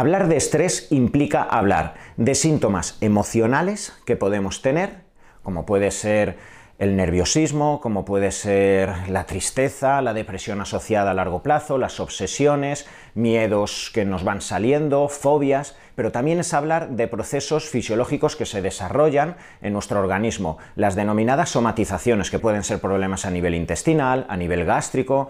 Hablar de estrés implica hablar de síntomas emocionales que podemos tener, como puede ser el nerviosismo, como puede ser la tristeza, la depresión asociada a largo plazo, las obsesiones, miedos que nos van saliendo, fobias, pero también es hablar de procesos fisiológicos que se desarrollan en nuestro organismo, las denominadas somatizaciones, que pueden ser problemas a nivel intestinal, a nivel gástrico,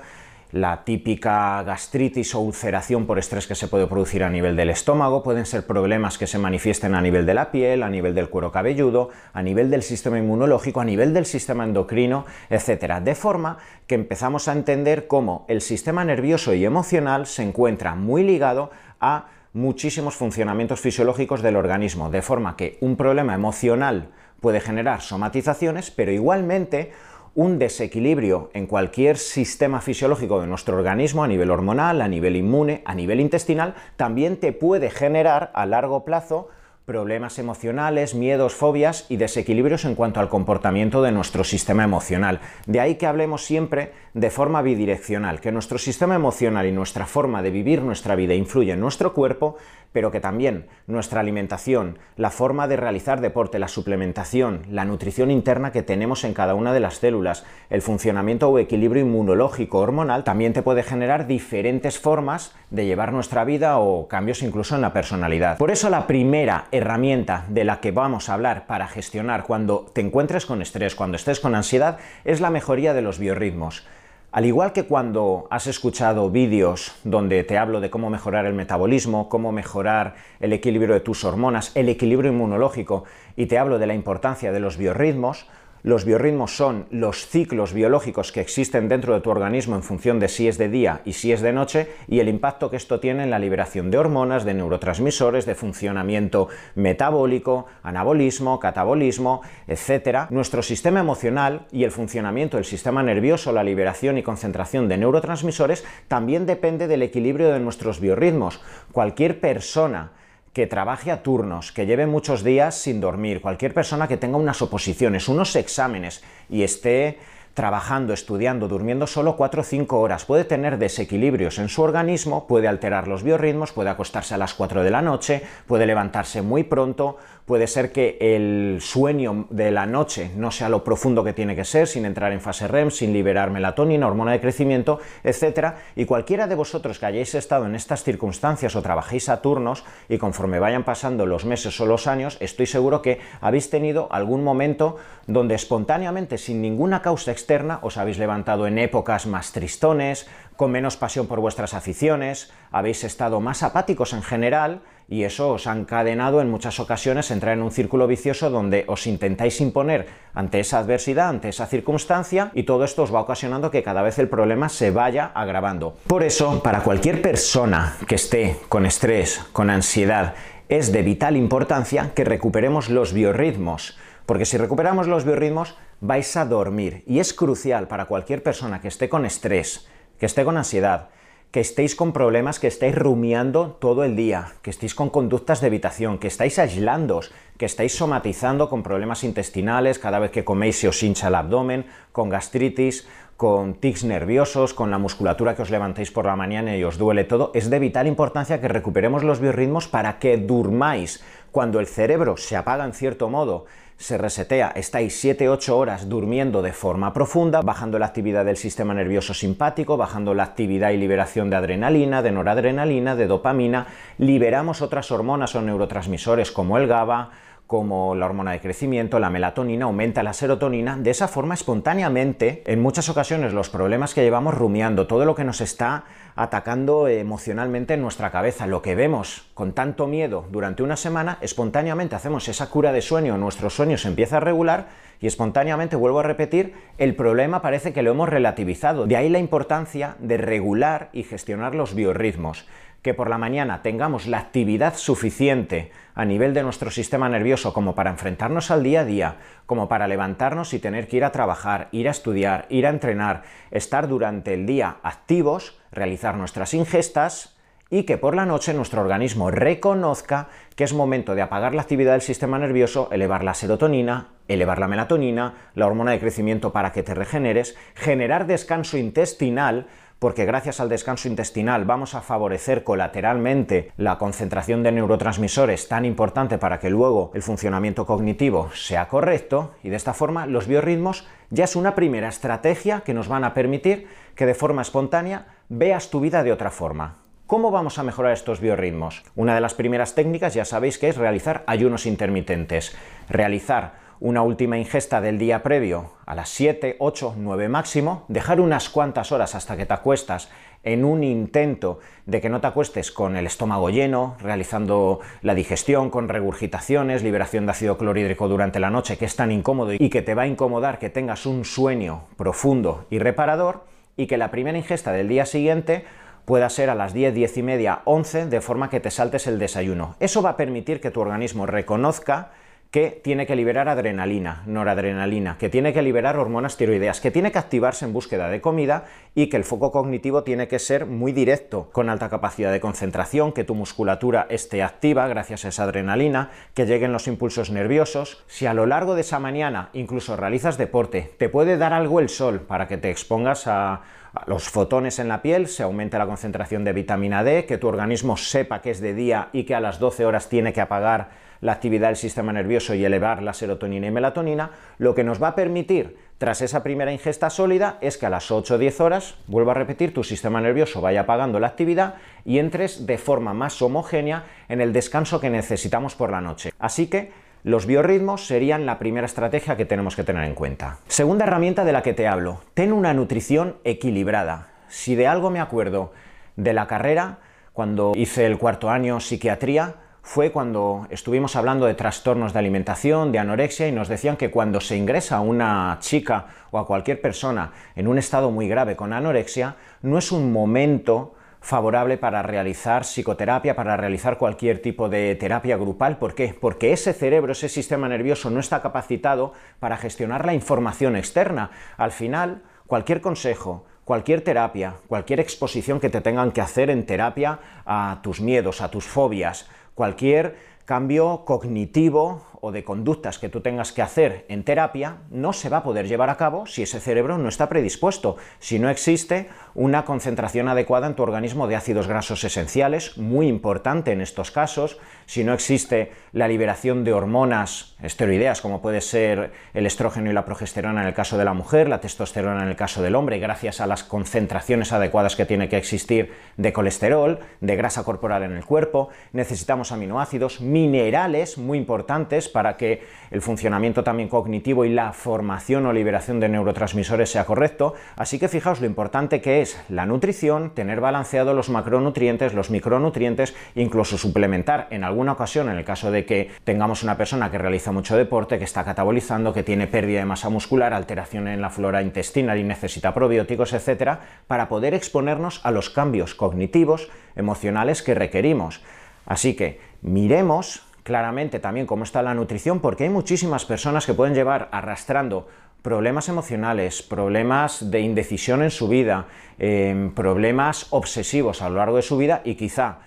la típica gastritis o ulceración por estrés que se puede producir a nivel del estómago, pueden ser problemas que se manifiesten a nivel de la piel, a nivel del cuero cabelludo, a nivel del sistema inmunológico, a nivel del sistema endocrino, etc. De forma que empezamos a entender cómo el sistema nervioso y emocional se encuentra muy ligado a muchísimos funcionamientos fisiológicos del organismo, de forma que un problema emocional puede generar somatizaciones, pero igualmente un desequilibrio en cualquier sistema fisiológico de nuestro organismo, a nivel hormonal, a nivel inmune, a nivel intestinal, también te puede generar a largo plazo problemas emocionales, miedos, fobias y desequilibrios en cuanto al comportamiento de nuestro sistema emocional. De ahí que hablemos siempre de forma bidireccional, que nuestro sistema emocional y nuestra forma de vivir nuestra vida influye en nuestro cuerpo, pero que también nuestra alimentación, la forma de realizar deporte, la suplementación, la nutrición interna que tenemos en cada una de las células, el funcionamiento o equilibrio inmunológico hormonal, también te puede generar diferentes formas de llevar nuestra vida o cambios incluso en la personalidad. Por eso la primera herramienta de la que vamos a hablar para gestionar cuando te encuentres con estrés, cuando estés con ansiedad, es la mejoría de los biorritmos. Al igual que cuando has escuchado vídeos donde te hablo de cómo mejorar el metabolismo, cómo mejorar el equilibrio de tus hormonas, el equilibrio inmunológico, y te hablo de la importancia de los biorritmos, los biorritmos son los ciclos biológicos que existen dentro de tu organismo en función de si es de día y si es de noche y el impacto que esto tiene en la liberación de hormonas, de neurotransmisores, de funcionamiento metabólico, anabolismo, catabolismo, etc. Nuestro sistema emocional y el funcionamiento del sistema nervioso, la liberación y concentración de neurotransmisores también depende del equilibrio de nuestros biorritmos. Cualquier persona que trabaje a turnos, que lleve muchos días sin dormir, cualquier persona que tenga unas oposiciones, unos exámenes y esté trabajando, estudiando, durmiendo solo 4 o 5 horas, puede tener desequilibrios en su organismo, puede alterar los biorritmos, puede acostarse a las 4 de la noche, puede levantarse muy pronto, puede ser que el sueño de la noche no sea lo profundo que tiene que ser, sin entrar en fase REM, sin liberar melatonina, hormona de crecimiento, etc. Y cualquiera de vosotros que hayáis estado en estas circunstancias o trabajéis a turnos y conforme vayan pasando los meses o los años, estoy seguro que habéis tenido algún momento donde espontáneamente, sin ninguna causa externa, os habéis levantado en épocas más tristones, con menos pasión por vuestras aficiones, habéis estado más apáticos en general y eso os ha encadenado en muchas ocasiones entrar en un círculo vicioso donde os intentáis imponer ante esa adversidad, ante esa circunstancia y todo esto os va ocasionando que cada vez el problema se vaya agravando. Por eso, para cualquier persona que esté con estrés, con ansiedad, es de vital importancia que recuperemos los biorritmos, porque si recuperamos los biorritmos vais a dormir y es crucial para cualquier persona que esté con estrés, que esté con ansiedad, que estéis con problemas, que estáis rumiando todo el día, que estéis con conductas de evitación, que estáis aislándoos, que estáis somatizando con problemas intestinales, cada vez que coméis se os hincha el abdomen, con gastritis, con tics nerviosos, con la musculatura que os levantéis por la mañana y os duele todo, es de vital importancia que recuperemos los biorritmos para que durmáis. Cuando el cerebro se apaga en cierto modo, se resetea, estáis 7-8 horas durmiendo de forma profunda, bajando la actividad del sistema nervioso simpático, bajando la actividad y liberación de adrenalina, de noradrenalina, de dopamina, liberamos otras hormonas o neurotransmisores como el GABA, como la hormona de crecimiento, la melatonina, aumenta la serotonina, de esa forma espontáneamente, en muchas ocasiones los problemas que llevamos rumiando, todo lo que nos está atacando emocionalmente en nuestra cabeza, lo que vemos con tanto miedo durante una semana, espontáneamente hacemos esa cura de sueño, nuestro sueño se empieza a regular y espontáneamente, vuelvo a repetir, el problema parece que lo hemos relativizado. De ahí la importancia de regular y gestionar los biorritmos que por la mañana tengamos la actividad suficiente a nivel de nuestro sistema nervioso como para enfrentarnos al día a día, como para levantarnos y tener que ir a trabajar, ir a estudiar, ir a entrenar, estar durante el día activos, realizar nuestras ingestas y que por la noche nuestro organismo reconozca que es momento de apagar la actividad del sistema nervioso, elevar la serotonina, elevar la melatonina, la hormona de crecimiento para que te regeneres, generar descanso intestinal porque gracias al descanso intestinal vamos a favorecer colateralmente la concentración de neurotransmisores tan importante para que luego el funcionamiento cognitivo sea correcto y de esta forma los biorritmos ya es una primera estrategia que nos van a permitir que de forma espontánea veas tu vida de otra forma. ¿Cómo vamos a mejorar estos biorritmos? Una de las primeras técnicas ya sabéis que es realizar ayunos intermitentes. Realizar una última ingesta del día previo a las 7, 8, 9 máximo, dejar unas cuantas horas hasta que te acuestas en un intento de que no te acuestes con el estómago lleno, realizando la digestión con regurgitaciones, liberación de ácido clorhídrico durante la noche, que es tan incómodo y que te va a incomodar que tengas un sueño profundo y reparador, y que la primera ingesta del día siguiente pueda ser a las 10, 10 y media, 11, de forma que te saltes el desayuno. Eso va a permitir que tu organismo reconozca que tiene que liberar adrenalina, noradrenalina, que tiene que liberar hormonas tiroideas, que tiene que activarse en búsqueda de comida y que el foco cognitivo tiene que ser muy directo, con alta capacidad de concentración, que tu musculatura esté activa gracias a esa adrenalina, que lleguen los impulsos nerviosos. Si a lo largo de esa mañana incluso realizas deporte, te puede dar algo el sol para que te expongas a, los fotones en la piel, se aumenta la concentración de vitamina D, que tu organismo sepa que es de día y que a las 12 horas tiene que apagar la actividad del sistema nervioso y elevar la serotonina y melatonina, lo que nos va a permitir, tras esa primera ingesta sólida, es que a las 8 o 10 horas, vuelvo a repetir, tu sistema nervioso vaya apagando la actividad y entres de forma más homogénea en el descanso que necesitamos por la noche. Así que los biorritmos serían la primera estrategia que tenemos que tener en cuenta. Segunda herramienta de la que te hablo, ten una nutrición equilibrada. Si de algo me acuerdo de la carrera, cuando hice el cuarto año psiquiatría, fue cuando estuvimos hablando de trastornos de alimentación, de anorexia, y nos decían que cuando se ingresa a una chica o a cualquier persona en un estado muy grave con anorexia, no es un momento favorable para realizar psicoterapia, para realizar cualquier tipo de terapia grupal. ¿Por qué? Porque ese cerebro, ese sistema nervioso no está capacitado para gestionar la información externa. Al final, cualquier consejo, cualquier terapia, cualquier exposición que te tengan que hacer en terapia a tus miedos, a tus fobias, cualquier cambio cognitivo o de conductas que tú tengas que hacer en terapia no se va a poder llevar a cabo si ese cerebro no está predispuesto, si no existe una concentración adecuada en tu organismo de ácidos grasos esenciales, muy importante en estos casos, si no existe la liberación de hormonas esteroideas como puede ser el estrógeno y la progesterona en el caso de la mujer, la testosterona en el caso del hombre, gracias a las concentraciones adecuadas que tiene que existir de colesterol, de grasa corporal en el cuerpo, necesitamos aminoácidos, minerales muy importantes para que el funcionamiento también cognitivo y la formación o liberación de neurotransmisores sea correcto. Así que fijaos lo importante que es la nutrición, tener balanceado los macronutrientes, los micronutrientes, incluso suplementar en alguna ocasión, en el caso de que tengamos una persona que realiza mucho deporte, que está catabolizando, que tiene pérdida de masa muscular, alteración en la flora intestinal y necesita probióticos, etcétera, para poder exponernos a los cambios cognitivos, emocionales que requerimos. Así que miremos claramente también cómo está la nutrición, porque hay muchísimas personas que pueden llevar arrastrando problemas emocionales, problemas de indecisión en su vida, em, problemas obsesivos a lo largo de su vida y quizá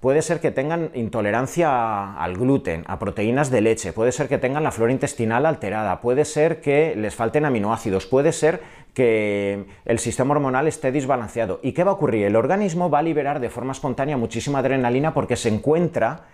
puede ser que tengan intolerancia al gluten, a proteínas de leche, puede ser que tengan la flora intestinal alterada, puede ser que les falten aminoácidos, puede ser que el sistema hormonal esté desbalanceado. ¿Y qué va a ocurrir? El organismo va a liberar de forma espontánea muchísima adrenalina porque se encuentra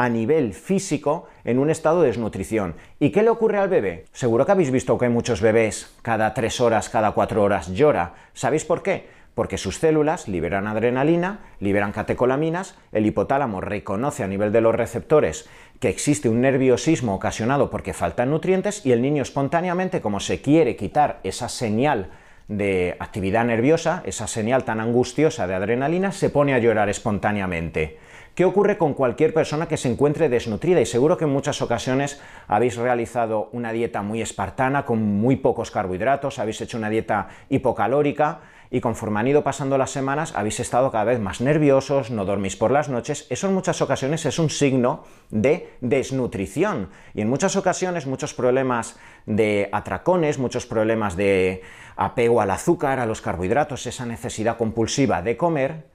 a nivel físico en un estado de desnutrición. ¿Y qué le ocurre al bebé? Seguro que habéis visto que muchos bebés cada tres horas, cada cuatro horas llora. ¿Sabéis por qué? Porque sus células liberan adrenalina, liberan catecolaminas, el hipotálamo reconoce a nivel de los receptores que existe un nerviosismo ocasionado porque faltan nutrientes y el niño espontáneamente, como se quiere quitar esa señal de actividad nerviosa, esa señal tan angustiosa de adrenalina, se pone a llorar espontáneamente. ¿Qué ocurre con cualquier persona que se encuentre desnutrida? Y seguro que en muchas ocasiones habéis realizado una dieta muy espartana, con muy pocos carbohidratos, habéis hecho una dieta hipocalórica y conforme han ido pasando las semanas habéis estado cada vez más nerviosos, no dormís por las noches. Eso en muchas ocasiones es un signo de desnutrición. Y en muchas ocasiones muchos problemas de atracones, muchos problemas de apego al azúcar, a los carbohidratos, esa necesidad compulsiva de comer,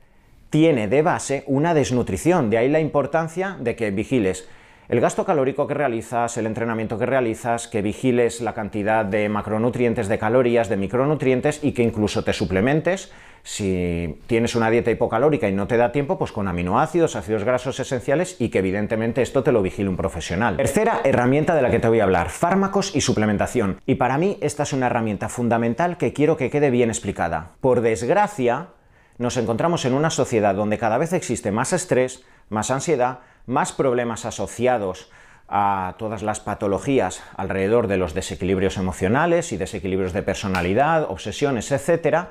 tiene de base una desnutrición, de ahí la importancia de que vigiles el gasto calórico que realizas, el entrenamiento que realizas, que vigiles la cantidad de macronutrientes, de calorías, de micronutrientes y que incluso te suplementes. Si tienes una dieta hipocalórica y no te da tiempo, pues con aminoácidos, ácidos grasos esenciales y que evidentemente esto te lo vigile un profesional. Tercera herramienta de la que te voy a hablar, fármacos y suplementación. Y para mí esta es una herramienta fundamental que quiero que quede bien explicada. Por desgracia, nos encontramos en una sociedad donde cada vez existe más estrés, más ansiedad, más problemas asociados a todas las patologías alrededor de los desequilibrios emocionales y desequilibrios de personalidad, obsesiones, etc.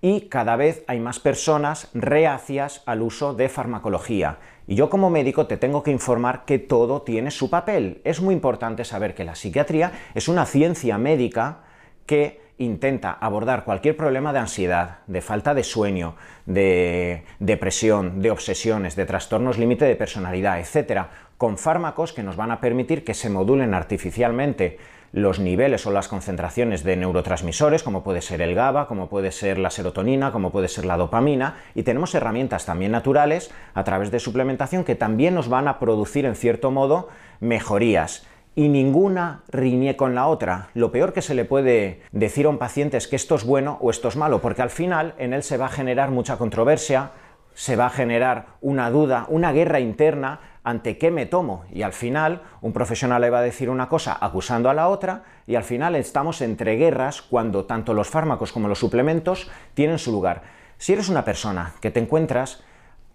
Y cada vez hay más personas reacias al uso de farmacología. Y yo como médico te tengo que informar que todo tiene su papel. Es muy importante saber que la psiquiatría es una ciencia médica que intenta abordar cualquier problema de ansiedad, de falta de sueño, de depresión, de obsesiones, de trastornos límite de personalidad, etcétera, con fármacos que nos van a permitir que se modulen artificialmente los niveles o las concentraciones de neurotransmisores, como puede ser el GABA, como puede ser la serotonina, como puede ser la dopamina, y tenemos herramientas también naturales a través de suplementación que también nos van a producir en cierto modo mejorías y ninguna riñe con la otra. Lo peor que se le puede decir a un paciente es que esto es bueno o esto es malo, porque al final en él se va a generar mucha controversia, se va a generar una duda, una guerra interna ante qué me tomo. Y al final un profesional le va a decir una cosa acusando a la otra y al final estamos entre guerras cuando tanto los fármacos como los suplementos tienen su lugar. Si eres una persona que te encuentras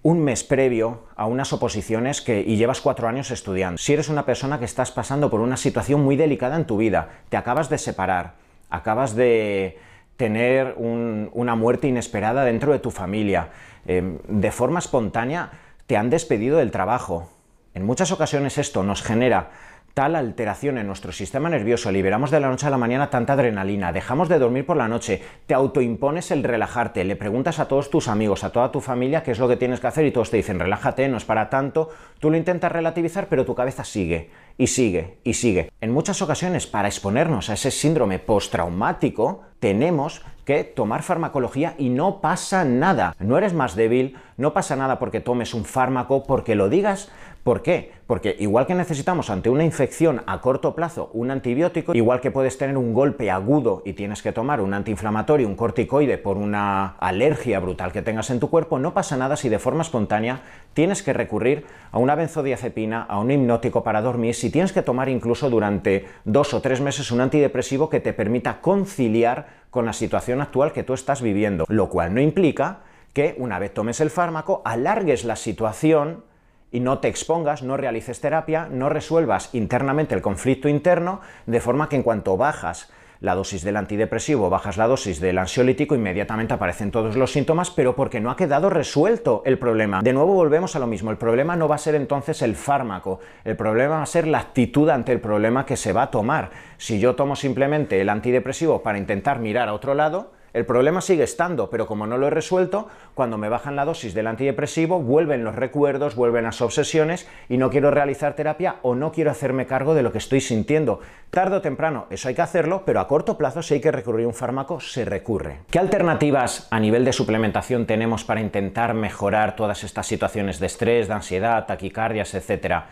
un mes previo a unas oposiciones que, y llevas cuatro años estudiando. Si eres una persona que estás pasando por una situación muy delicada en tu vida, te acabas de separar, acabas de tener una muerte inesperada dentro de tu familia, em, de forma espontánea te han despedido del trabajo. En muchas ocasiones esto nos genera tal alteración en nuestro sistema nervioso, liberamos de la noche a la mañana tanta adrenalina, dejamos de dormir por la noche, te autoimpones el relajarte, le preguntas a todos tus amigos, a toda tu familia qué es lo que tienes que hacer y todos te dicen relájate, no es para tanto, tú lo intentas relativizar pero tu cabeza sigue y sigue y sigue. En muchas ocasiones para exponernos a ese síndrome postraumático tenemos que tomar farmacología y no pasa nada. No eres más débil, no pasa nada porque tomes un fármaco, porque lo digas ¿Por qué? Porque igual que necesitamos ante una infección a corto plazo un antibiótico, igual que puedes tener un golpe agudo y tienes que tomar un antiinflamatorio, un corticoide por una alergia brutal que tengas en tu cuerpo, no pasa nada si de forma espontánea tienes que recurrir a una benzodiazepina, a un hipnótico para dormir, si tienes que tomar incluso durante dos o tres meses un antidepresivo que te permita conciliar con la situación actual que tú estás viviendo, lo cual no implica que una vez tomes el fármaco alargues la situación y no te expongas, no realices terapia, no resuelvas internamente el conflicto interno, de forma que en cuanto bajas la dosis del antidepresivo, bajas la dosis del ansiolítico, inmediatamente aparecen todos los síntomas, pero porque no ha quedado resuelto el problema. De nuevo volvemos a lo mismo, el problema no va a ser entonces el fármaco, el problema va a ser la actitud ante el problema que se va a tomar. Si yo tomo simplemente el antidepresivo para intentar mirar a otro lado, el problema sigue estando, pero como no lo he resuelto, cuando me bajan la dosis del antidepresivo, vuelven los recuerdos, vuelven las obsesiones y no quiero realizar terapia o no quiero hacerme cargo de lo que estoy sintiendo. Tardo o temprano, eso hay que hacerlo, pero a corto plazo, si hay que recurrir a un fármaco, se recurre. ¿Qué alternativas a nivel de suplementación tenemos para intentar mejorar todas estas situaciones de estrés, de ansiedad, taquicardias, etcétera?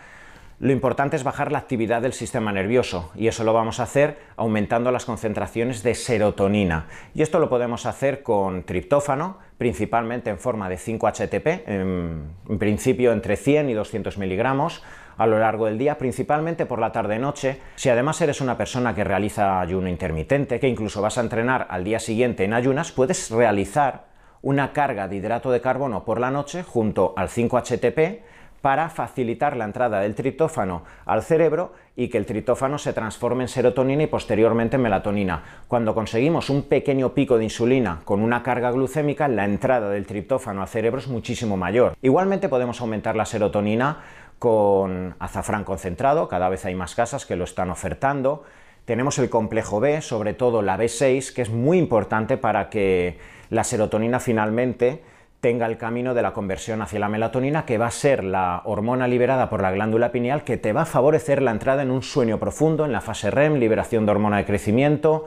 Lo importante es bajar la actividad del sistema nervioso y eso lo vamos a hacer aumentando las concentraciones de serotonina. Y esto lo podemos hacer con triptófano, principalmente en forma de 5-HTP, en, principio entre 100 y 200 miligramos a lo largo del día, principalmente por la tarde-noche. Si además eres una persona que realiza ayuno intermitente, que incluso vas a entrenar al día siguiente en ayunas, puedes realizar una carga de hidrato de carbono por la noche junto al 5-HTP para facilitar la entrada del triptófano al cerebro y que el triptófano se transforme en serotonina y posteriormente en melatonina. Cuando conseguimos un pequeño pico de insulina con una carga glucémica, la entrada del triptófano al cerebro es muchísimo mayor. Igualmente podemos aumentar la serotonina con azafrán concentrado, cada vez hay más casas que lo están ofertando. Tenemos el complejo B, sobre todo la B6, que es muy importante para que la serotonina finalmente tenga el camino de la conversión hacia la melatonina, que va a ser la hormona liberada por la glándula pineal que te va a favorecer la entrada en un sueño profundo, en la fase REM, liberación de hormona de crecimiento,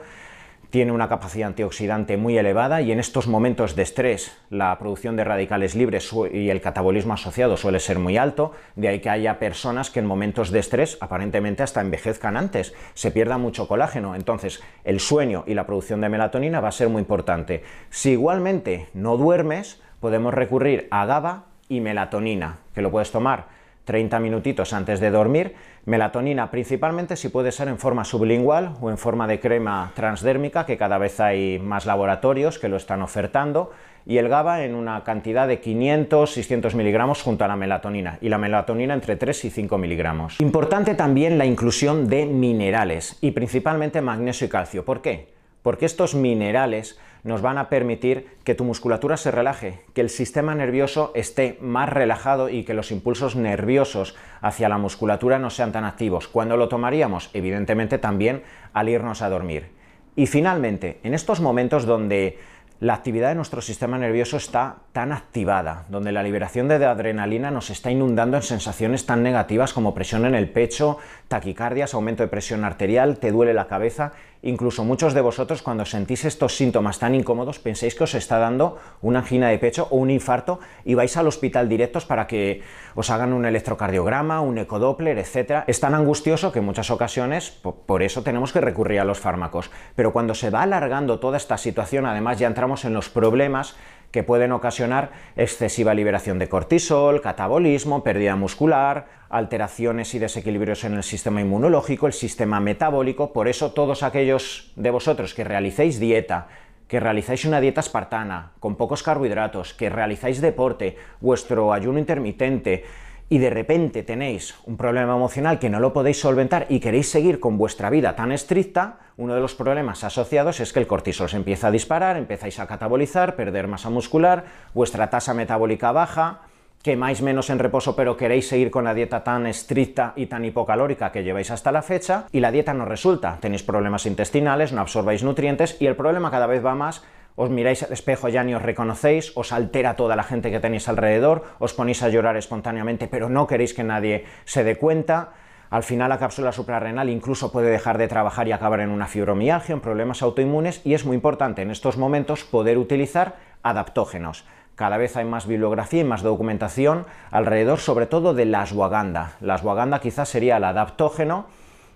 tiene una capacidad antioxidante muy elevada y en estos momentos de estrés la producción de radicales libres y el catabolismo asociado suele ser muy alto, de ahí que haya personas que en momentos de estrés aparentemente hasta envejezcan antes, se pierda mucho colágeno, entonces el sueño y la producción de melatonina va a ser muy importante. Si igualmente no duermes, podemos recurrir a GABA y melatonina, que lo puedes tomar 30 minutitos antes de dormir. Melatonina principalmente si puede ser en forma sublingual o en forma de crema transdérmica, que cada vez hay más laboratorios que lo están ofertando. Y el GABA en una cantidad de 500-600 miligramos junto a la melatonina. Y la melatonina entre 3 y 5 miligramos. Importante también la inclusión de minerales y principalmente magnesio y calcio. ¿Por qué? Porque estos minerales nos van a permitir que tu musculatura se relaje, que el sistema nervioso esté más relajado y que los impulsos nerviosos hacia la musculatura no sean tan activos. ¿Cuándo lo tomaríamos? Evidentemente también al irnos a dormir. Y finalmente, en estos momentos donde la actividad de nuestro sistema nervioso está tan activada, donde la liberación de adrenalina nos está inundando en sensaciones tan negativas como presión en el pecho, taquicardias, aumento de presión arterial, te duele la cabeza, incluso muchos de vosotros cuando sentís estos síntomas tan incómodos penséis que os está dando una angina de pecho o un infarto y vais al hospital directos para que os hagan un electrocardiograma, un ecodoppler, etc. Es tan angustioso que en muchas ocasiones por eso tenemos que recurrir a los fármacos. Pero cuando se va alargando toda esta situación, además ya entramos en los problemas que pueden ocasionar excesiva liberación de cortisol, catabolismo, pérdida muscular, alteraciones y desequilibrios en el sistema inmunológico, el sistema metabólico. Por eso todos aquellos de vosotros que realicéis dieta, que realizáis una dieta espartana, con pocos carbohidratos, que realizáis deporte, vuestro ayuno intermitente, y de repente tenéis un problema emocional que no lo podéis solventar y queréis seguir con vuestra vida tan estricta, uno de los problemas asociados es que el cortisol se empieza a disparar, empezáis a catabolizar, perder masa muscular, vuestra tasa metabólica baja, quemáis menos en reposo pero queréis seguir con la dieta tan estricta y tan hipocalórica que lleváis hasta la fecha y la dieta no resulta, tenéis problemas intestinales, no absorbáis nutrientes y el problema cada vez va más os miráis al espejo ya ni os reconocéis, os altera toda la gente que tenéis alrededor, os ponéis a llorar espontáneamente, pero no queréis que nadie se dé cuenta. Al final la cápsula suprarrenal incluso puede dejar de trabajar y acabar en una fibromialgia, en problemas autoinmunes, y es muy importante en estos momentos poder utilizar adaptógenos. Cada vez hay más bibliografía y más documentación alrededor, sobre todo de la ashwagandha. La ashwagandha quizás sería el adaptógeno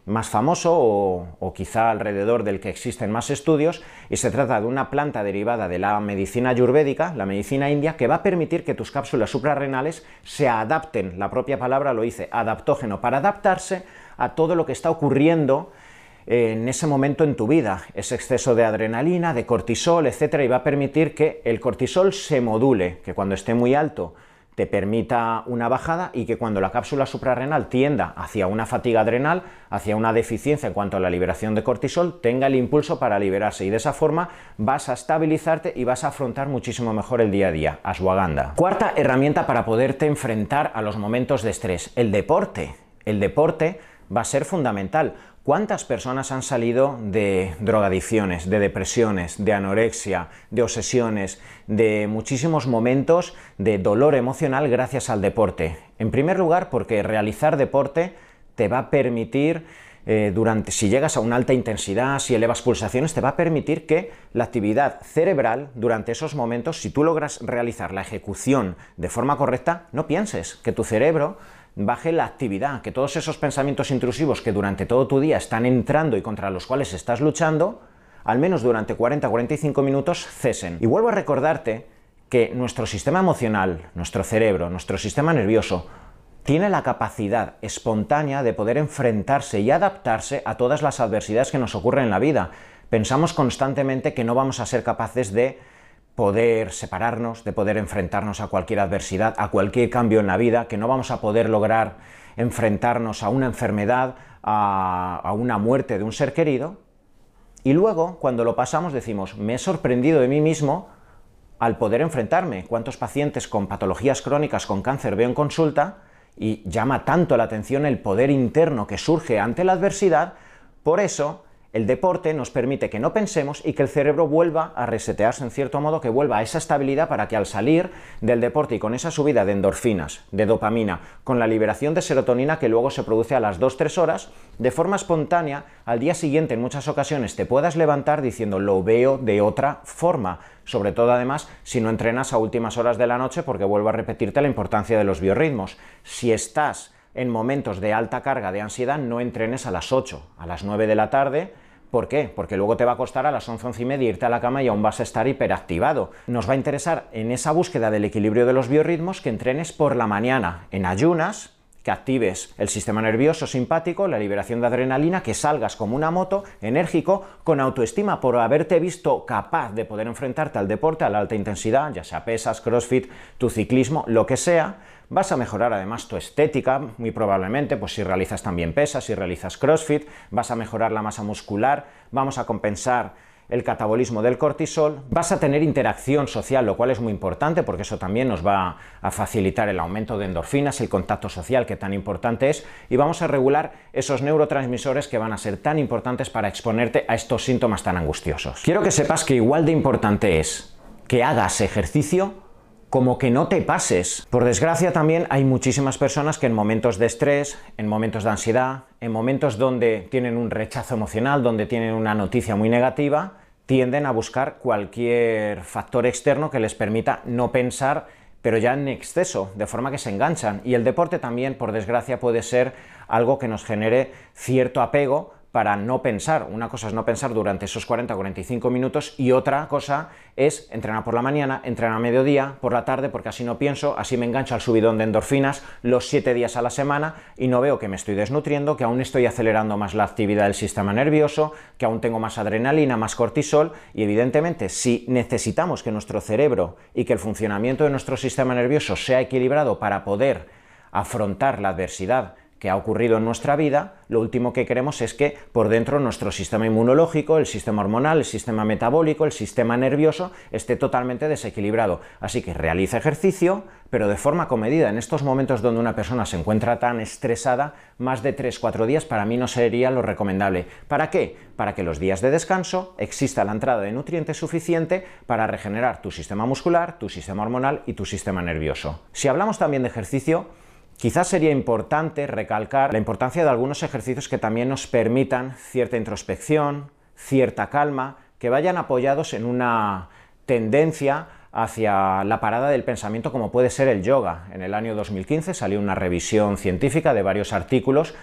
más famoso o, quizá alrededor del que existen más estudios y se trata de una planta derivada de la medicina ayurvédica, la medicina india, que va a permitir que tus cápsulas suprarrenales se adapten, la propia palabra lo dice, adaptógeno, para adaptarse a todo lo que está ocurriendo en ese momento en tu vida, ese exceso de adrenalina, de cortisol, etcétera, y va a permitir que el cortisol se module, que cuando esté muy alto te permita una bajada y que cuando la cápsula suprarrenal tienda hacia una fatiga adrenal, hacia una deficiencia en cuanto a la liberación de cortisol, tenga el impulso para liberarse y de esa forma vas a estabilizarte y vas a afrontar muchísimo mejor el día a día. Ashwagandha. Cuarta herramienta para poderte enfrentar a los momentos de estrés, el deporte. El deporte va a ser fundamental. ¿Cuántas personas han salido de drogadicciones, de depresiones, de anorexia, de obsesiones, de muchísimos momentos de dolor emocional gracias al deporte? En primer lugar, porque realizar deporte te va a permitir, eh, durante, si llegas a una alta intensidad, si elevas pulsaciones, te va a permitir que la actividad cerebral durante esos momentos, si tú logras realizar la ejecución de forma correcta, no pienses que tu cerebro baje la actividad, que todos esos pensamientos intrusivos que durante todo tu día están entrando y contra los cuales estás luchando, al menos durante 40-45 minutos cesen. Y vuelvo a recordarte que nuestro sistema emocional, nuestro cerebro, nuestro sistema nervioso, tiene la capacidad espontánea de poder enfrentarse y adaptarse a todas las adversidades que nos ocurren en la vida. Pensamos constantemente que no vamos a ser capaces de poder separarnos, de poder enfrentarnos a cualquier adversidad, a cualquier cambio en la vida, que no vamos a poder lograr enfrentarnos a una enfermedad, a, una muerte de un ser querido. Y luego, cuando lo pasamos, decimos, me he sorprendido de mí mismo al poder enfrentarme. ¿Cuántos pacientes con patologías crónicas, con cáncer veo en consulta? Y llama tanto la atención el poder interno que surge ante la adversidad. Por eso, el deporte nos permite que no pensemos y que el cerebro vuelva a resetearse en cierto modo, que vuelva a esa estabilidad para que al salir del deporte y con esa subida de endorfinas, de dopamina, con la liberación de serotonina que luego se produce a las 2-3 horas, de forma espontánea, al día siguiente en muchas ocasiones te puedas levantar diciendo lo veo de otra forma. Sobre todo además si no entrenas a últimas horas de la noche porque vuelvo a repetirte la importancia de los biorritmos. Si estás en momentos de alta carga de ansiedad, no entrenes a las 8, a las 9 de la tarde, ¿Por qué? Porque luego te va a costar a las 11, 11 y media irte a la cama y aún vas a estar hiperactivado. Nos va a interesar en esa búsqueda del equilibrio de los biorritmos que entrenes por la mañana en ayunas, que actives el sistema nervioso simpático, la liberación de adrenalina, que salgas como una moto, enérgico, con autoestima por haberte visto capaz de poder enfrentarte al deporte a la alta intensidad, ya sea pesas, crossfit, tu ciclismo, lo que sea, Vas a mejorar además tu estética, muy probablemente, pues si realizas también pesas, si realizas CrossFit, vas a mejorar la masa muscular, vamos a compensar el catabolismo del cortisol, vas a tener interacción social, lo cual es muy importante porque eso también nos va a facilitar el aumento de endorfinas, el contacto social que tan importante es, y vamos a regular esos neurotransmisores que van a ser tan importantes para exponerte a estos síntomas tan angustiosos. Quiero que sepas que igual de importante es que hagas ejercicio como que no te pases. Por desgracia también hay muchísimas personas que en momentos de estrés, en momentos de ansiedad, en momentos donde tienen un rechazo emocional, donde tienen una noticia muy negativa, tienden a buscar cualquier factor externo que les permita no pensar pero ya en exceso, de forma que se enganchan. Y el deporte también, por desgracia, puede ser algo que nos genere cierto apego para no pensar. Una cosa es no pensar durante esos 40 o 45 minutos y otra cosa es entrenar por la mañana, entrenar a mediodía, por la tarde, porque así no pienso, así me engancho al subidón de endorfinas los 7 días a la semana y no veo que me estoy desnutriendo, que aún estoy acelerando más la actividad del sistema nervioso, que aún tengo más adrenalina, más cortisol y evidentemente si necesitamos que nuestro cerebro y que el funcionamiento de nuestro sistema nervioso sea equilibrado para poder afrontar la adversidad que ha ocurrido en nuestra vida, lo último que queremos es que por dentro nuestro sistema inmunológico, el sistema hormonal, el sistema metabólico, el sistema nervioso esté totalmente desequilibrado. Así que realiza ejercicio, pero de forma comedida. En estos momentos donde una persona se encuentra tan estresada, más de 3-4 días para mí no sería lo recomendable. ¿Para qué? Para que los días de descanso exista la entrada de nutrientes suficiente para regenerar tu sistema muscular, tu sistema hormonal y tu sistema nervioso. Si hablamos también de ejercicio, Quizás sería importante recalcar la importancia de algunos ejercicios que también nos permitan cierta introspección, cierta calma, que vayan apoyados en una tendencia hacia la parada del pensamiento como puede ser el yoga. En el año 2015 salió una revisión científica de varios artículos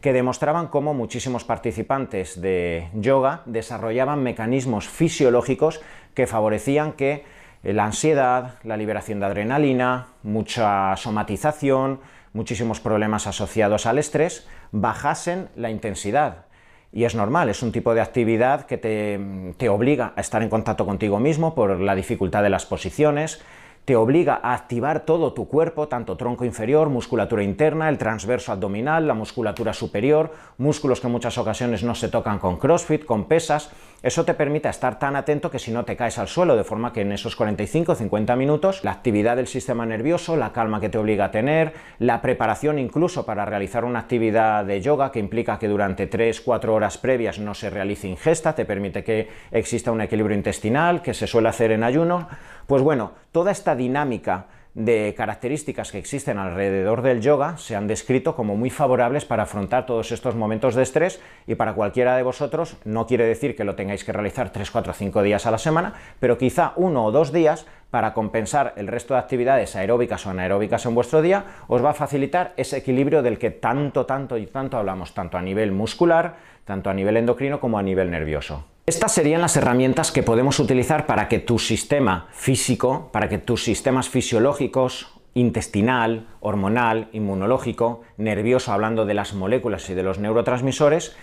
que demostraban cómo muchísimos participantes de yoga desarrollaban mecanismos fisiológicos que favorecían que la ansiedad, la liberación de adrenalina, mucha somatización, muchísimos problemas asociados al estrés, bajasen la intensidad. Y es normal, es un tipo de actividad que te, te, obliga a estar en contacto contigo mismo por la dificultad de las posiciones, te obliga a activar todo tu cuerpo, tanto tronco inferior, musculatura interna, el transverso abdominal, la musculatura superior, músculos que en muchas ocasiones no se tocan con CrossFit, con pesas. Eso te permite estar tan atento que si no te caes al suelo, de forma que en esos 45-50 minutos la actividad del sistema nervioso, la calma que te obliga a tener, la preparación incluso para realizar una actividad de yoga que implica que durante 3-4 horas previas no se realice ingesta, te permite que exista un equilibrio intestinal, que se suele hacer en ayuno. Pues bueno, toda esta dinámica de características que existen alrededor del yoga se han descrito como muy favorables para afrontar todos estos momentos de estrés y para cualquiera de vosotros no quiere decir que lo tengáis que realizar 3, 4, 5 días a la semana, pero quizá uno o dos días para compensar el resto de actividades aeróbicas o anaeróbicas en vuestro día, os va a facilitar ese equilibrio del que tanto, tanto y tanto hablamos, tanto a nivel muscular, tanto a nivel endocrino como a nivel nervioso. Estas serían las herramientas que podemos utilizar para que tu sistema físico, para que tus sistemas fisiológicos, intestinal, hormonal, inmunológico, nervioso, hablando de las moléculas y de los neurotransmisores,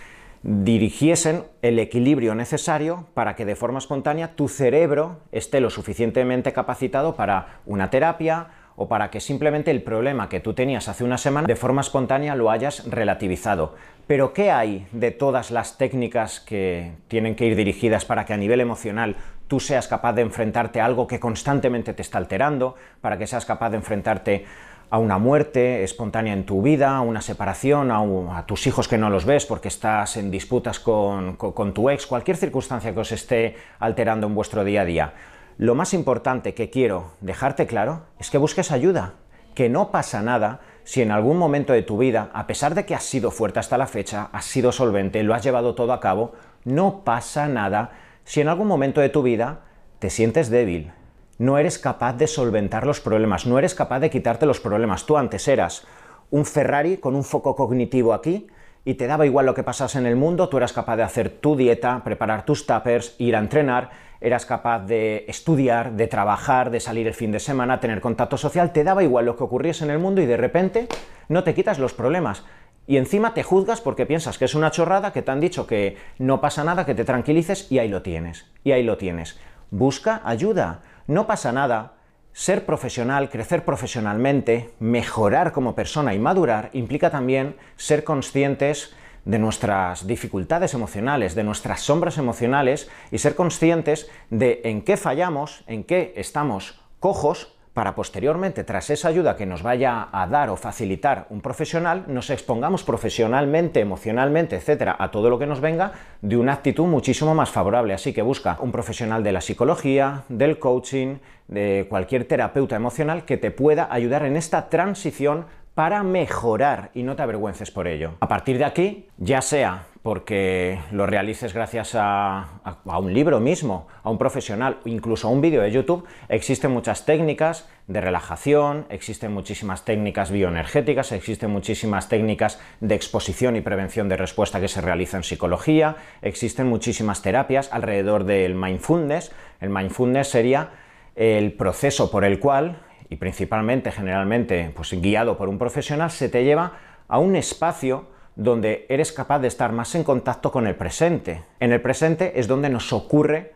dirigiesen el equilibrio necesario para que de forma espontánea tu cerebro esté lo suficientemente capacitado para una terapia, o para que simplemente el problema que tú tenías hace una semana de forma espontánea lo hayas relativizado. Pero ¿qué hay de todas las técnicas que tienen que ir dirigidas para que a nivel emocional tú seas capaz de enfrentarte a algo que constantemente te está alterando, para que seas capaz de enfrentarte a una muerte espontánea en tu vida, a una separación, a, tus hijos que no los ves porque estás en disputas con, con tu ex, cualquier circunstancia que os esté alterando en vuestro día a día. Lo más importante que quiero dejarte claro es que busques ayuda, que no pasa nada si en algún momento de tu vida, a pesar de que has sido fuerte hasta la fecha, has sido solvente, lo has llevado todo a cabo, no pasa nada si en algún momento de tu vida te sientes débil, no eres capaz de solventar los problemas, no eres capaz de quitarte los problemas. Tú antes eras un Ferrari con un foco cognitivo aquí y te daba igual lo que pasase en el mundo, tú eras capaz de hacer tu dieta, preparar tus tuppers, ir a entrenar, eras capaz de estudiar, de trabajar, de salir el fin de semana, tener contacto social, te daba igual lo que ocurriese en el mundo y de repente no te quitas los problemas. Y encima te juzgas porque piensas que es una chorrada, que te han dicho que no pasa nada, que te tranquilices y ahí lo tienes. Y ahí lo tienes. Busca ayuda. No pasa nada. Ser profesional, crecer profesionalmente, mejorar como persona y madurar implica también ser conscientes de nuestras dificultades emocionales, de nuestras sombras emocionales y ser conscientes de en qué fallamos, en qué estamos cojos para posteriormente, tras esa ayuda que nos vaya a dar o facilitar un profesional, nos expongamos profesionalmente, emocionalmente, etcétera, a todo lo que nos venga de una actitud muchísimo más favorable. Así que busca un profesional de la psicología, del coaching, de cualquier terapeuta emocional que te pueda ayudar en esta transición para mejorar y no te avergüences por ello. A partir de aquí, ya sea porque lo realices gracias a, un libro mismo, a un profesional, incluso a un vídeo de YouTube, existen muchas técnicas de relajación, existen muchísimas técnicas bioenergéticas, existen muchísimas técnicas de exposición y prevención de respuesta que se realizan en psicología, existen muchísimas terapias alrededor del mindfulness. El mindfulness sería el proceso por el cual y principalmente, generalmente, pues guiado por un profesional, se te lleva a un espacio donde eres capaz de estar más en contacto con el presente. En el presente es donde nos ocurre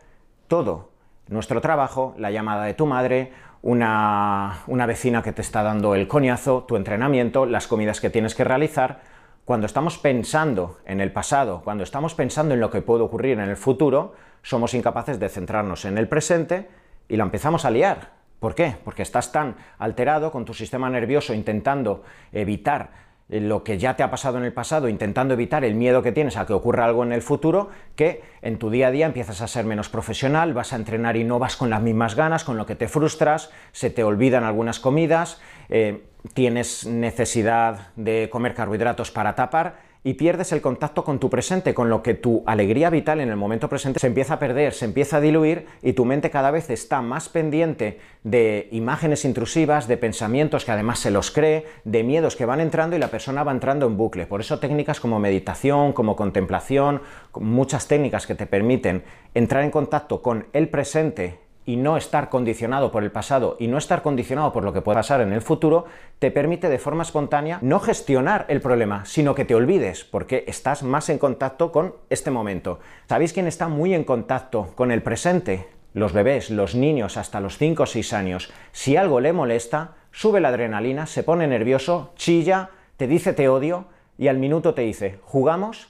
todo. Nuestro trabajo, la llamada de tu madre, una, una vecina que te está dando el coñazo, tu entrenamiento, las comidas que tienes que realizar. Cuando estamos pensando en el pasado, cuando estamos pensando en lo que puede ocurrir en el futuro, somos incapaces de centrarnos en el presente y la empezamos a liar. ¿Por qué? Porque estás tan alterado con tu sistema nervioso intentando evitar lo que ya te ha pasado en el pasado, intentando evitar el miedo que tienes a que ocurra algo en el futuro, que en tu día a día empiezas a ser menos profesional, vas a entrenar y no vas con las mismas ganas, con lo que te frustras, se te olvidan algunas comidas, eh, tienes necesidad de comer carbohidratos para tapar, y pierdes el contacto con tu presente, con lo que tu alegría vital en el momento presente se empieza a perder, se empieza a diluir y tu mente cada vez está más pendiente de imágenes intrusivas, de pensamientos que además se los cree, de miedos que van entrando y la persona va entrando en bucle. Por eso técnicas como meditación, como contemplación, muchas técnicas que te permiten entrar en contacto con el presente y no estar condicionado por el pasado y no estar condicionado por lo que puede pasar en el futuro, te permite de forma espontánea no gestionar el problema, sino que te olvides, porque estás más en contacto con este momento. ¿Sabéis quién está muy en contacto con el presente? Los bebés, los niños hasta los 5 o 6 años. Si algo le molesta, sube la adrenalina, se pone nervioso, chilla, te dice te odio y al minuto te dice, ¿jugamos?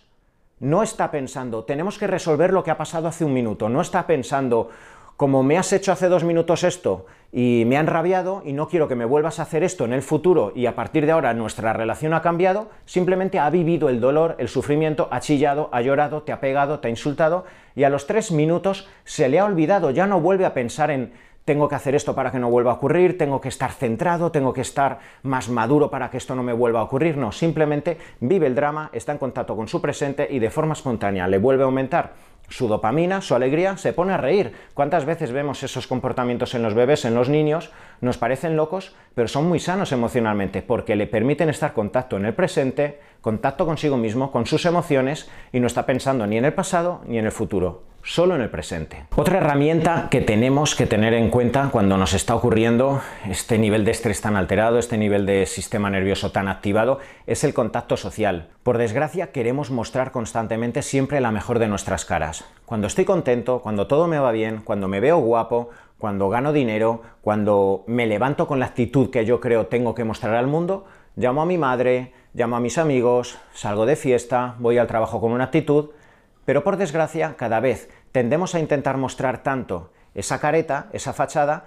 No está pensando, tenemos que resolver lo que ha pasado hace un minuto, no está pensando, como me has hecho hace dos minutos esto y me han rabiado y no quiero que me vuelvas a hacer esto en el futuro y a partir de ahora nuestra relación ha cambiado, simplemente ha vivido el dolor, el sufrimiento, ha chillado, ha llorado, te ha pegado, te ha insultado y a los tres minutos se le ha olvidado, ya no vuelve a pensar en tengo que hacer esto para que no vuelva a ocurrir, tengo que estar centrado, tengo que estar más maduro para que esto no me vuelva a ocurrir. No, simplemente vive el drama, está en contacto con su presente y de forma espontánea le vuelve a aumentar su dopamina, su alegría, se pone a reír. ¿Cuántas veces vemos esos comportamientos en los bebés, en los niños? Nos parecen locos, pero son muy sanos emocionalmente porque le permiten estar contacto en el presente, contacto consigo mismo, con sus emociones y no está pensando ni en el pasado ni en el futuro solo en el presente. Otra herramienta que tenemos que tener en cuenta cuando nos está ocurriendo este nivel de estrés tan alterado, este nivel de sistema nervioso tan activado, es el contacto social. Por desgracia, queremos mostrar constantemente siempre la mejor de nuestras caras. Cuando estoy contento, cuando todo me va bien, cuando me veo guapo, cuando gano dinero, cuando me levanto con la actitud que yo creo tengo que mostrar al mundo, llamo a mi madre, llamo a mis amigos, salgo de fiesta, voy al trabajo con una actitud, pero por desgracia, cada vez tendemos a intentar mostrar tanto esa careta, esa fachada,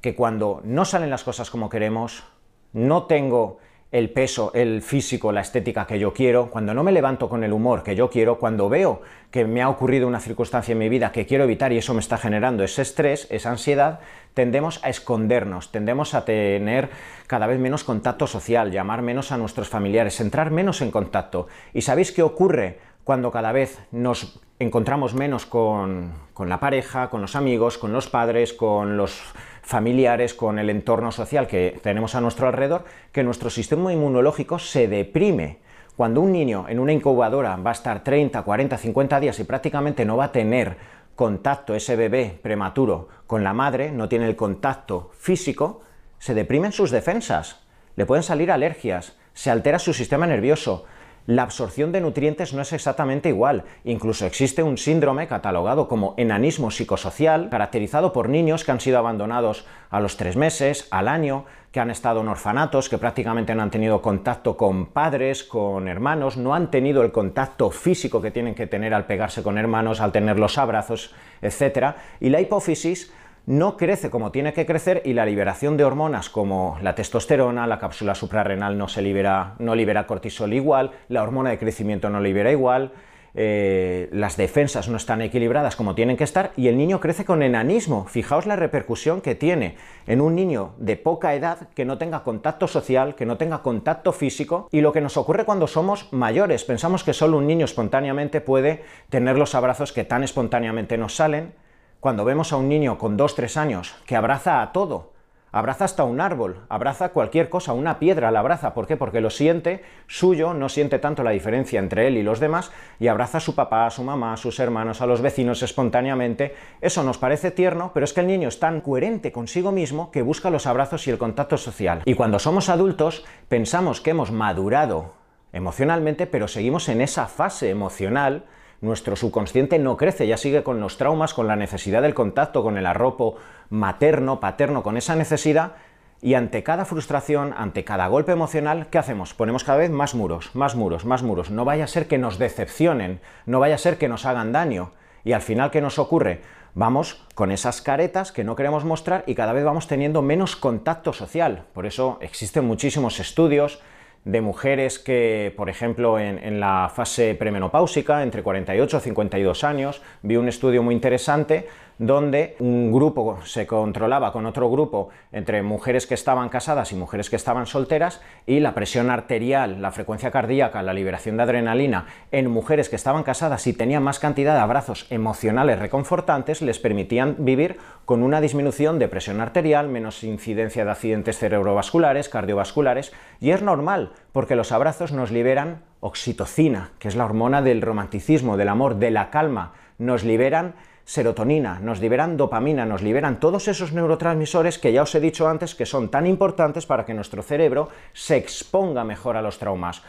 que cuando no salen las cosas como queremos, no tengo el peso, el físico, la estética que yo quiero, cuando no me levanto con el humor que yo quiero, cuando veo que me ha ocurrido una circunstancia en mi vida que quiero evitar y eso me está generando ese estrés, esa ansiedad, tendemos a escondernos, tendemos a tener cada vez menos contacto social, llamar menos a nuestros familiares, entrar menos en contacto. ¿Y sabéis qué ocurre cuando cada vez nos encontramos menos con, la pareja, con los amigos, con los padres, con los familiares, con el entorno social que tenemos a nuestro alrededor, que nuestro sistema inmunológico se deprime. Cuando un niño en una incubadora va a estar 30, 40, 50 días y prácticamente no va a tener contacto ese bebé prematuro con la madre, no tiene el contacto físico, se deprimen sus defensas, le pueden salir alergias, se altera su sistema nervioso, la absorción de nutrientes no es exactamente igual. Incluso existe un síndrome catalogado como enanismo psicosocial, caracterizado por niños que han sido abandonados a los tres meses, al año, que han estado en orfanatos, que prácticamente no han tenido contacto con padres, con hermanos, no han tenido el contacto físico que tienen que tener al pegarse con hermanos, al tener los abrazos, etc. Y la hipófisis no crece como tiene que crecer y la liberación de hormonas como la testosterona, la cápsula suprarrenal no se libera, no libera cortisol igual, la hormona de crecimiento no libera igual, eh, las defensas no están equilibradas como tienen que estar y el niño crece con enanismo. Fijaos la repercusión que tiene en un niño de poca edad que no tenga contacto social, que no tenga contacto físico y lo que nos ocurre cuando somos mayores. Pensamos que solo un niño espontáneamente puede tener los abrazos que tan espontáneamente nos salen cuando vemos a un niño con 2-3 años que abraza a todo, abraza hasta un árbol, abraza cualquier cosa, una piedra la abraza, ¿por qué? Porque lo siente suyo, no siente tanto la diferencia entre él y los demás, y abraza a su papá, a su mamá, a sus hermanos, a los vecinos espontáneamente. Eso nos parece tierno, pero es que el niño es tan coherente consigo mismo que busca los abrazos y el contacto social. Y cuando somos adultos, pensamos que hemos madurado emocionalmente, pero seguimos en esa fase emocional nuestro subconsciente no crece, ya sigue con los traumas, con la necesidad del contacto, con el arropo materno, paterno, con esa necesidad, y ante cada frustración, ante cada golpe emocional, ¿qué hacemos? Ponemos cada vez más muros, más muros, más muros. No vaya a ser que nos decepcionen, no vaya a ser que nos hagan daño. Y al final, ¿qué nos ocurre? Vamos con esas caretas que no queremos mostrar y cada vez vamos teniendo menos contacto social. Por eso existen muchísimos estudios de mujeres que, por ejemplo, en, la fase premenopáusica, entre 48 y 52 años, vi un estudio muy interesante donde un grupo se controlaba con otro grupo entre mujeres que estaban casadas y mujeres que estaban solteras y la presión arterial, la frecuencia cardíaca, la liberación de adrenalina en mujeres que estaban casadas y tenían más cantidad de abrazos emocionales reconfortantes les permitían vivir con una disminución de presión arterial, menos incidencia de accidentes cerebrovasculares, cardiovasculares y es normal porque los abrazos nos liberan oxitocina, que es la hormona del romanticismo, del amor, de la calma, nos liberan serotonina, nos liberan dopamina, nos liberan todos esos neurotransmisores que ya os he dicho antes que son tan importantes para que nuestro cerebro se exponga mejor a los traumas.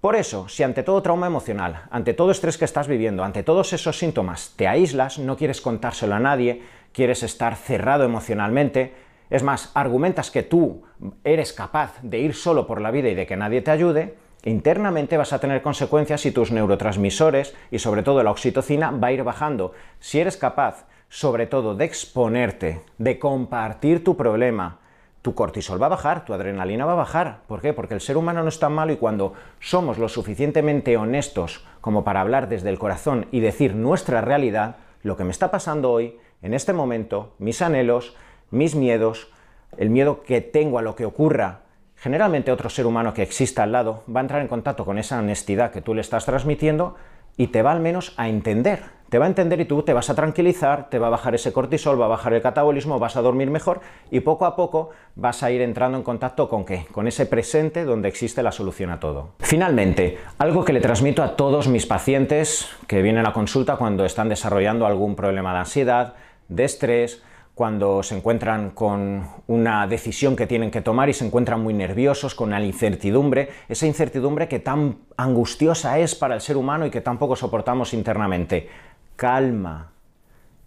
Por eso, si ante todo trauma emocional, ante todo estrés que estás viviendo, ante todos esos síntomas te aíslas, no quieres contárselo a nadie, quieres estar cerrado emocionalmente, es más, argumentas que tú eres capaz de ir solo por la vida y de que nadie te ayude, internamente vas a tener consecuencias si tus neurotransmisores y sobre todo la oxitocina va a ir bajando. Si eres capaz, sobre todo, de exponerte, de compartir tu problema, tu cortisol va a bajar, tu adrenalina va a bajar. ¿Por qué? Porque el ser humano no es tan malo y cuando somos lo suficientemente honestos como para hablar desde el corazón y decir nuestra realidad, lo que me está pasando hoy, en este momento, mis anhelos, mis miedos, el miedo que tengo a lo que ocurra generalmente otro ser humano que exista al lado va a entrar en contacto con esa honestidad que tú le estás transmitiendo y te va al menos a entender. Te va a entender y tú te vas a tranquilizar, te va a bajar ese cortisol, va a bajar el catabolismo, vas a dormir mejor y poco a poco vas a ir entrando en contacto con qué? Con ese presente donde existe la solución a todo. Finalmente, algo que le transmito a todos mis pacientes que vienen a consulta cuando están desarrollando algún problema de ansiedad, de estrés, cuando se encuentran con una decisión que tienen que tomar y se encuentran muy nerviosos, con la incertidumbre, esa incertidumbre que tan angustiosa es para el ser humano y que tampoco soportamos internamente. Calma,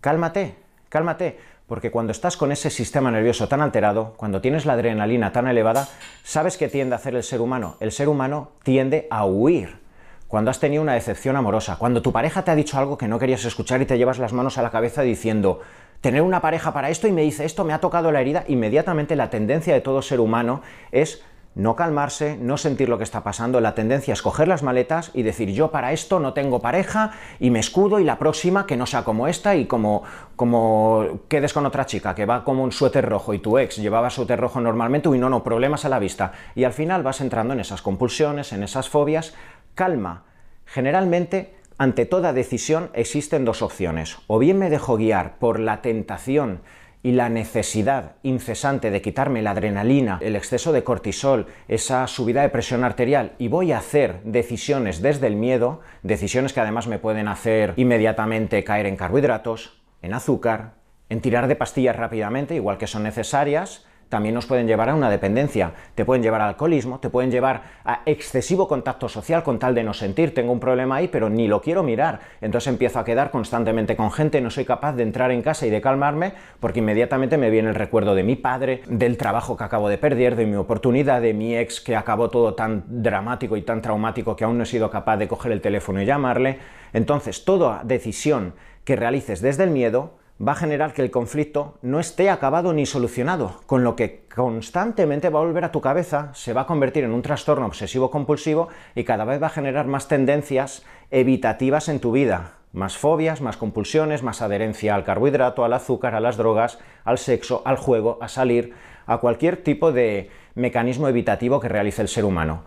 cálmate, cálmate, porque cuando estás con ese sistema nervioso tan alterado, cuando tienes la adrenalina tan elevada, ¿sabes qué tiende a hacer el ser humano? El ser humano tiende a huir. Cuando has tenido una decepción amorosa, cuando tu pareja te ha dicho algo que no querías escuchar y te llevas las manos a la cabeza diciendo, tener una pareja para esto y me dice esto, me ha tocado la herida, inmediatamente la tendencia de todo ser humano es no calmarse, no sentir lo que está pasando, la tendencia es coger las maletas y decir yo para esto no tengo pareja y me escudo y la próxima que no sea como esta y como, como quedes con otra chica que va como un suéter rojo y tu ex llevaba suéter rojo normalmente y no, no, problemas a la vista. Y al final vas entrando en esas compulsiones, en esas fobias. Calma. Generalmente ante toda decisión existen dos opciones. O bien me dejo guiar por la tentación y la necesidad incesante de quitarme la adrenalina, el exceso de cortisol, esa subida de presión arterial y voy a hacer decisiones desde el miedo, decisiones que además me pueden hacer inmediatamente caer en carbohidratos, en azúcar, en tirar de pastillas rápidamente, igual que son necesarias, también nos pueden llevar a una dependencia, te pueden llevar al alcoholismo, te pueden llevar a excesivo contacto social con tal de no sentir, tengo un problema ahí, pero ni lo quiero mirar, entonces empiezo a quedar constantemente con gente, no soy capaz de entrar en casa y de calmarme porque inmediatamente me viene el recuerdo de mi padre, del trabajo que acabo de perder, de mi oportunidad, de mi ex que acabó todo tan dramático y tan traumático que aún no he sido capaz de coger el teléfono y llamarle. Entonces, toda decisión que realices desde el miedo va a generar que el conflicto no esté acabado ni solucionado, con lo que constantemente va a volver a tu cabeza, se va a convertir en un trastorno obsesivo compulsivo y cada vez va a generar más tendencias evitativas en tu vida, más fobias, más compulsiones, más adherencia al carbohidrato, al azúcar, a las drogas, al sexo, al juego, a salir, a cualquier tipo de mecanismo evitativo que realice el ser humano.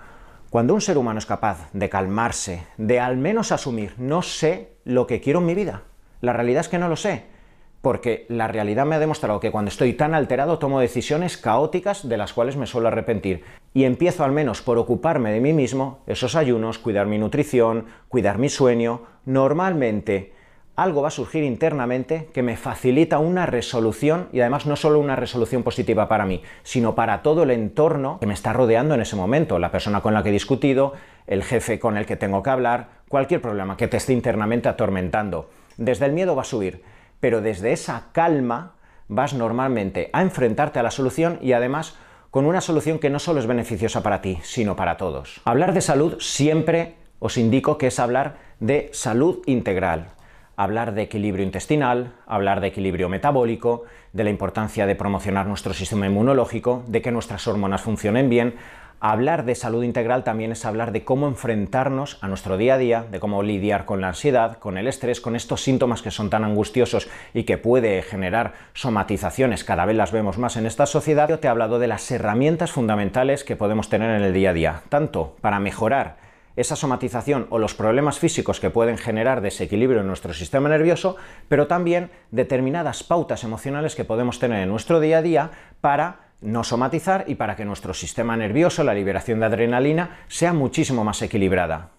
Cuando un ser humano es capaz de calmarse, de al menos asumir, no sé lo que quiero en mi vida, la realidad es que no lo sé, porque la realidad me ha demostrado que cuando estoy tan alterado tomo decisiones caóticas de las cuales me suelo arrepentir. Y empiezo al menos por ocuparme de mí mismo, esos ayunos, cuidar mi nutrición, cuidar mi sueño. Normalmente algo va a surgir internamente que me facilita una resolución y además no solo una resolución positiva para mí, sino para todo el entorno que me está rodeando en ese momento, la persona con la que he discutido, el jefe con el que tengo que hablar, cualquier problema que te esté internamente atormentando. Desde el miedo va a subir pero desde esa calma vas normalmente a enfrentarte a la solución y además con una solución que no solo es beneficiosa para ti, sino para todos. Hablar de salud siempre os indico que es hablar de salud integral, hablar de equilibrio intestinal, hablar de equilibrio metabólico, de la importancia de promocionar nuestro sistema inmunológico, de que nuestras hormonas funcionen bien, Hablar de salud integral también es hablar de cómo enfrentarnos a nuestro día a día, de cómo lidiar con la ansiedad, con el estrés, con estos síntomas que son tan angustiosos y que puede generar somatizaciones, cada vez las vemos más en esta sociedad. Yo te he hablado de las herramientas fundamentales que podemos tener en el día a día, tanto para mejorar esa somatización o los problemas físicos que pueden generar desequilibrio en nuestro sistema nervioso, pero también determinadas pautas emocionales que podemos tener en nuestro día a día para no somatizar y para que nuestro sistema nervioso, la liberación de adrenalina, sea muchísimo más equilibrada.